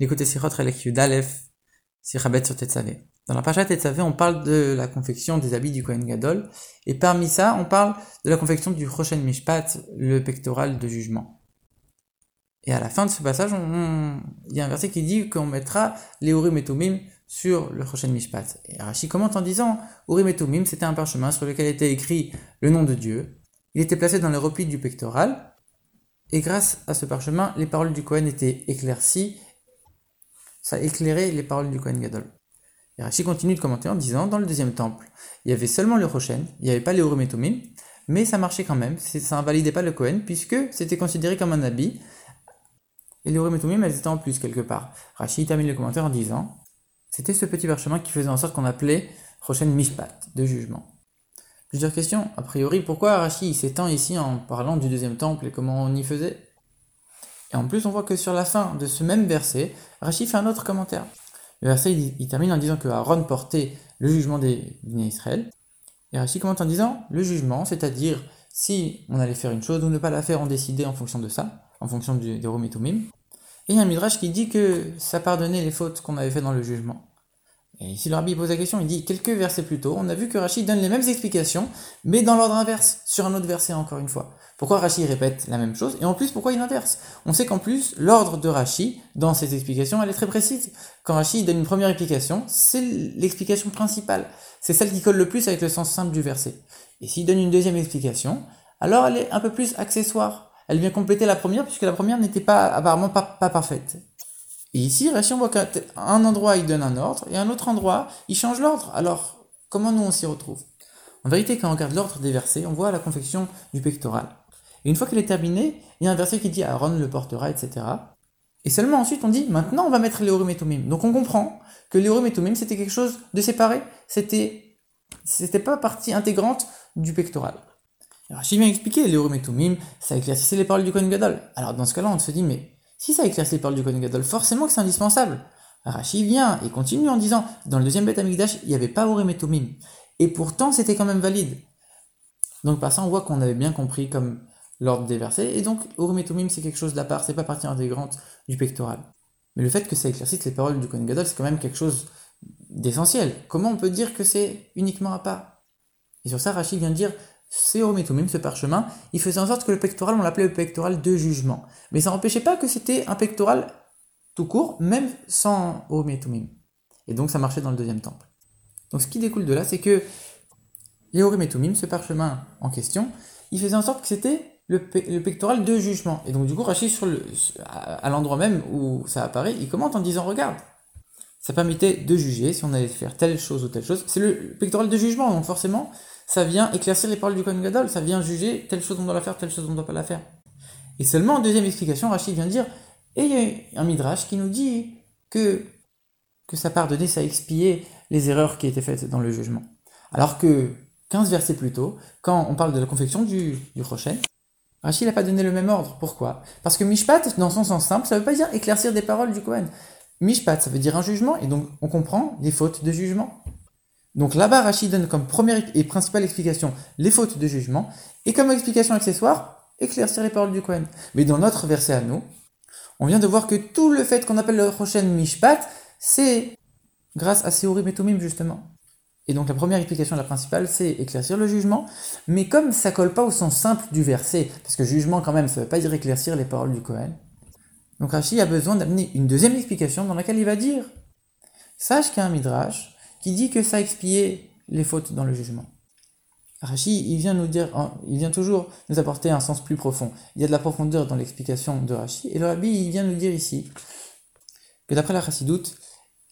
L'écoute Sichot Relek Yudalef, Sirabet sur Tetzavé. Dans la Pacha Tetzavé, on parle de la confection des habits du Kohen Gadol, et parmi ça, on parle de la confection du Rochen Mishpat, le pectoral de jugement. Et à la fin de ce passage, il y a un verset qui dit qu'on mettra les Urim et Tumim sur le Rochen Mishpat. Et Rashi commente en disant Urim et Tumim, c'était un parchemin sur lequel était écrit le nom de Dieu. Il était placé dans les replis du pectoral, et grâce à ce parchemin, les paroles du Kohen étaient éclaircies ça éclairait les paroles du Kohen Gadol. Et Rashi continue de commenter en disant, dans le deuxième temple, il y avait seulement le Rochen, il n'y avait pas les Urim mais ça marchait quand même, ça invalidait pas le Kohen, puisque c'était considéré comme un habit, et les Urim elles étaient en plus quelque part. Rashi termine le commentaire en disant, c'était ce petit parchemin qui faisait en sorte qu'on appelait Rochen Mishpat, de jugement. Plusieurs questions. A priori, pourquoi Rashi s'étend ici en parlant du deuxième temple et comment on y faisait? Et en plus, on voit que sur la fin de ce même verset, Rachid fait un autre commentaire. Le verset, il, termine en disant que Aaron portait le jugement des Israël. Et Rachid commente en disant le jugement, c'est-à-dire si on allait faire une chose ou ne pas la faire, on décidait en fonction de ça, en fonction du, des Rom et il y a un Midrash qui dit que ça pardonnait les fautes qu'on avait fait dans le jugement. Et ici, le rabbi pose la question, il dit quelques versets plus tôt, on a vu que Rachid donne les mêmes explications, mais dans l'ordre inverse, sur un autre verset encore une fois. Pourquoi Rashi répète la même chose Et en plus, pourquoi il inverse? On sait qu'en plus, l'ordre de Rashi, dans ses explications, elle est très précise. Quand Rashi donne une première explication, c'est l'explication principale. C'est celle qui colle le plus avec le sens simple du verset. Et s'il donne une deuxième explication, alors elle est un peu plus accessoire. Elle vient compléter la première, puisque la première n'était pas apparemment pas, parfaite. Et ici, Rashi, on voit qu'à un endroit, il donne un ordre, et un autre endroit, il change l'ordre. Alors, comment nous on s'y retrouve? En vérité, quand on regarde l'ordre des versets, on voit la confection du pectoral. Et une fois qu'il est terminé, il y a un verset qui dit Aaron le portera, etc. Et seulement ensuite on dit maintenant on va mettre les et Tumim. Donc on comprend que les et Tumim c'était quelque chose de séparé, c'était c'était pas partie intégrante du pectoral. Alors j'ai bien expliqué, les et Tumim, ça éclaircissait les paroles du Kohen Gadol. Alors dans ce cas-là on se dit mais si ça éclaircit les paroles du Kohen Gadol, forcément que c'est indispensable. Rashi vient et continue en disant dans le deuxième Beth Amikdash il n'y avait pas Urim et pourtant c'était quand même valide. Donc par ça on voit qu'on avait bien compris comme l'ordre des versets, et donc Tumim c'est quelque chose d'à part, c'est pas partie intégrante du pectoral. Mais le fait que ça éclaircisse les paroles du Kohen Gadol, c'est quand même quelque chose d'essentiel. Comment on peut dire que c'est uniquement à part? Et sur ça, Rachid vient de dire, Tumim, ce parchemin, il faisait en sorte que le pectoral, on l'appelait le pectoral de jugement. Mais ça n'empêchait pas que c'était un pectoral tout court, même sans Urim et donc ça marchait dans le deuxième temple. Donc ce qui découle de là, c'est que les Tumim, ce parchemin en question, il faisait en sorte que c'était le, pectoral de jugement. Et donc du coup, Rachid, à l'endroit même où ça apparaît, il commente en disant, regarde, ça permettait de juger si on allait faire telle chose ou telle chose. C'est le pectoral de jugement, donc forcément, ça vient éclaircir les paroles du Kohen Gadol, ça vient juger telle chose on doit la faire, telle chose on ne doit pas la faire. Et seulement en deuxième explication, Rachid vient dire, et il y a un midrash qui nous dit que, que ça pardonnait, ça expiait les erreurs qui étaient faites dans le jugement. Alors que 15 versets plus tôt, quand on parle de la confection du, du Rachid n'a pas donné le même ordre. Pourquoi? Parce que Mishpat, dans son sens simple, ça ne veut pas dire éclaircir des paroles du Kohen. Mishpat, ça veut dire un jugement, et donc on comprend des fautes de jugement. Donc là-bas, Rachid donne comme première et principale explication les fautes de jugement, et comme explication accessoire, éclaircir les paroles du Kohen. Mais dans notre verset à nous, on vient de voir que tout le fait qu'on appelle le prochain Mishpat, c'est grâce à Seourim et justement. Et donc la première explication, la principale, c'est éclaircir le jugement, mais comme ça colle pas au sens simple du verset, parce que jugement quand même, ça ne veut pas dire éclaircir les paroles du Kohen, donc Rashi a besoin d'amener une deuxième explication dans laquelle il va dire Sache qu'il y a un midrash qui dit que ça expiait les fautes dans le jugement. Rashi, il vient nous dire, il vient toujours nous apporter un sens plus profond. Il y a de la profondeur dans l'explication de Rashi, et le Rabbi, il vient nous dire ici que d'après la Chassidoute,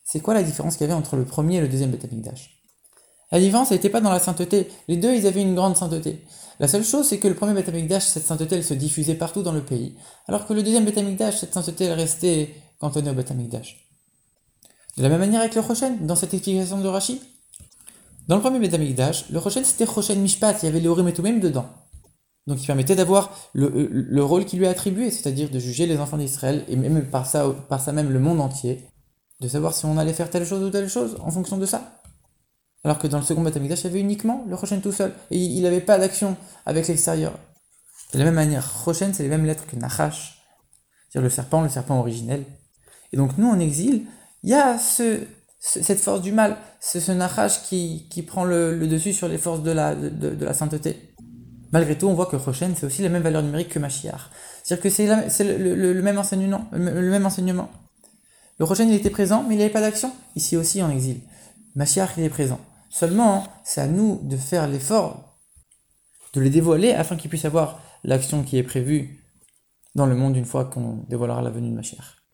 c'est quoi la différence qu'il y avait entre le premier et le deuxième Betamikdash la différence n'était pas dans la sainteté. Les deux, ils avaient une grande sainteté. La seule chose, c'est que le premier Betamikdash, cette sainteté, elle se diffusait partout dans le pays. Alors que le deuxième Betamikdash, cette sainteté, elle restait cantonnée au Betamikdash. De la même manière avec le Rochen, dans cette explication de Rashi. Dans le premier Betamikdash, le Rochen, c'était Rochen Mishpat, il y avait Urim et même dedans. Donc il permettait d'avoir le, rôle qui lui est attribué, c'est-à-dire de juger les enfants d'Israël, et même par ça, par ça même le monde entier, de savoir si on allait faire telle chose ou telle chose en fonction de ça. Alors que dans le second Beth il y avait uniquement le Rochen tout seul. Et il n'avait pas d'action avec l'extérieur. De la même manière, Rochen, c'est les mêmes lettres que Nachash, c'est-à-dire le serpent, le serpent originel. Et donc nous en exil, il y a ce, cette force du mal, c'est ce nachash qui, qui prend le, dessus sur les forces de la, sainteté. Malgré tout, on voit que Rochen, c'est aussi la même valeur numérique que Mashiach. C'est-à-dire que c'est le, même enseignement. Le même enseignement. Le Rochen, il était présent, mais il n'y avait pas d'action. Ici aussi, en exil. Mashiach, il est présent. Seulement, c'est à nous de faire l'effort de les dévoiler afin qu'ils puissent avoir l'action qui est prévue dans le monde une fois qu'on dévoilera la venue de Mashiach.